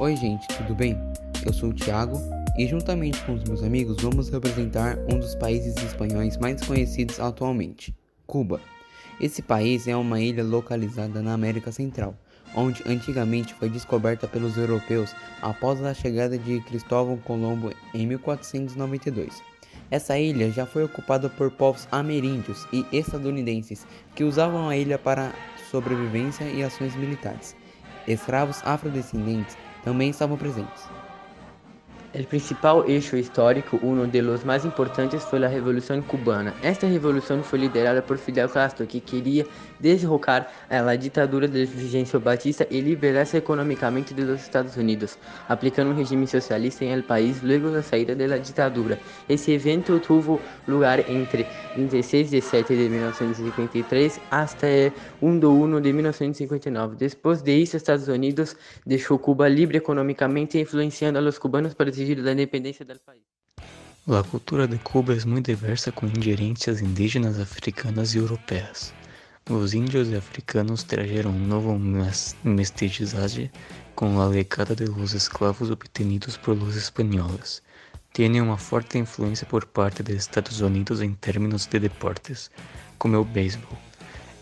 Oi, gente, tudo bem? Eu sou o Thiago e, juntamente com os meus amigos, vamos representar um dos países espanhóis mais conhecidos atualmente, Cuba. Esse país é uma ilha localizada na América Central, onde antigamente foi descoberta pelos europeus após a chegada de Cristóvão Colombo em 1492. Essa ilha já foi ocupada por povos ameríndios e estadunidenses que usavam a ilha para sobrevivência e ações militares. Escravos afrodescendentes também estavam presentes. El principal hecho histórico, de los más importantes, fue la Revolución Cubana. Esta revolución fue liderada por Fidel Castro, que quería derrocar a la dictadura de Fulgencio Batista y liberarse económicamente de los Estados Unidos, aplicando un régimen socialista en el país luego de la salida de la dictadura. Ese evento tuvo lugar entre 26 de 7 de 1953 hasta 1 de 1 de 1959. Después de eso, Estados Unidos dejó Cuba libre económicamente, influenciando a los cubanos para exigir la independencia del país. La cultura de Cuba es muy diversa con injerencias indígenas africanas y europeas. Os índios e africanos trajeron un nuevo mestizaje con la llegada de los esclavos obtenidos por los españoles. Tiene uma forte influência por parte de Estados Unidos em termos de deportes, como o beisebol,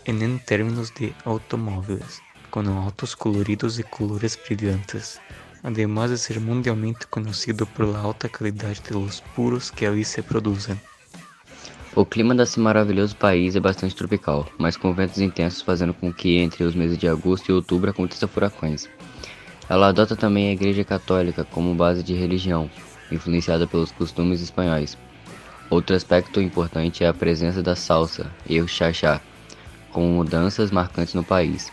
e em termos de automóveis, com autos coloridos e colores brilhantes además de ser mundialmente conhecido por la alta qualidade de los puros que ali se produzem. O clima desse maravilhoso país é bastante tropical, mas com ventos intensos fazendo com que entre os meses de agosto e outubro aconteça furacões. Ela adota também a Igreja Católica como base de religião, influenciada pelos costumes espanhóis. Outro aspecto importante é a presença da salsa e o chachá, com mudanças marcantes no país.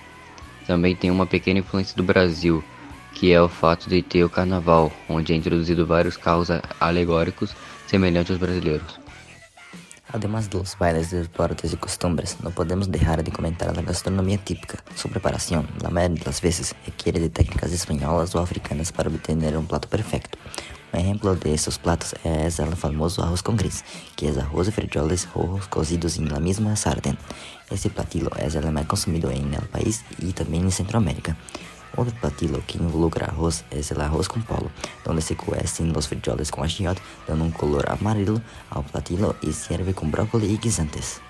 Também tem uma pequena influência do Brasil, que é o fato de ter o carnaval, onde é introduzido vários carros alegóricos semelhantes aos brasileiros. De los bailes, deportes y costumbres, no podemos dejar de comentar la gastronomía típica. Su preparación, la mayoría de las veces, requiere de técnicas españolas o africanas para obtener un plato perfecto. Un ejemplo de estos platos es el famoso arroz con gris, que es arroz y frijoles rojos cocidos en la misma sartén. Este platillo es el más consumido en el país y también en Centroamérica. Outro platillo que involucra arroz é o arroz com polo, onde se cuecen los frijoles com agiot, dando um color amarelo ao platillo e serve com brócoli e guisantes.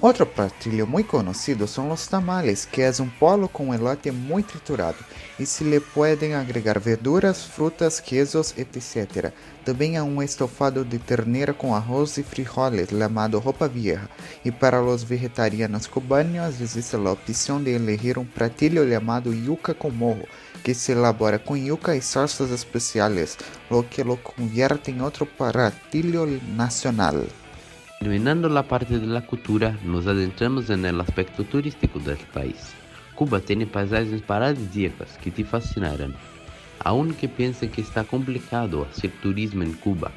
Outro platillo muy conocido son los tamales, que es un polo con elote muy triturado y se le pueden agregar verduras, frutas, quesos, etc. Também há um estofado de ternera com arroz e frijoles llamado ropa vieja. E para los vegetarianos cubanos existe a opção de elegir um platillo llamado yuca com morro, que se elabora com yuca e salsas especiales, lo que lo convierte en otro platillo nacional. Eliminando la parte de la cultura, nos adentramos en el aspecto turístico del país. Cuba tiene paisajes paradisíacas que te fascinarán. Aunque piense que está complicado hacer turismo en Cuba,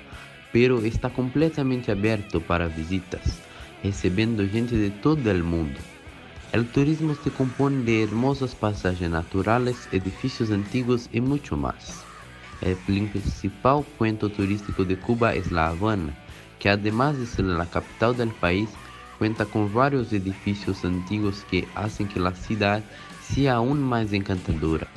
pero está completamente abierto para visitas, recibiendo gente de todo el mundo. El turismo se compone de hermosos pasajes naturales, edificios antiguos y mucho más. El principal punto turístico de Cuba es La Habana, que además de ser la capital del país, cuenta con varios edificios antiguos que hacen que la ciudad sea aún más encantadora.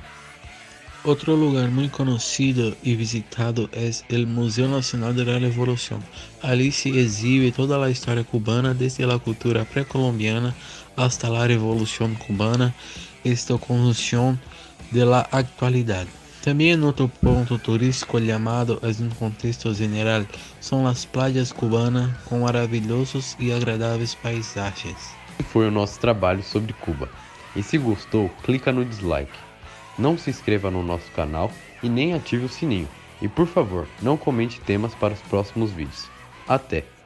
Otro lugar muy conocido y visitado es el Museo Nacional de la Revolución. Allí se exhibe toda la historia cubana desde la cultura precolombiana hasta la Revolución cubana, esta conjunción de la actualidad. Também outro ponto turístico chamado em um contexto geral são as praias cubanas com maravilhosos e agradáveis paisagens. Foi o nosso trabalho sobre Cuba. E se gostou, clica no dislike. Não se inscreva no nosso canal e nem ative o sininho. E por favor, não comente temas para os próximos vídeos. Até!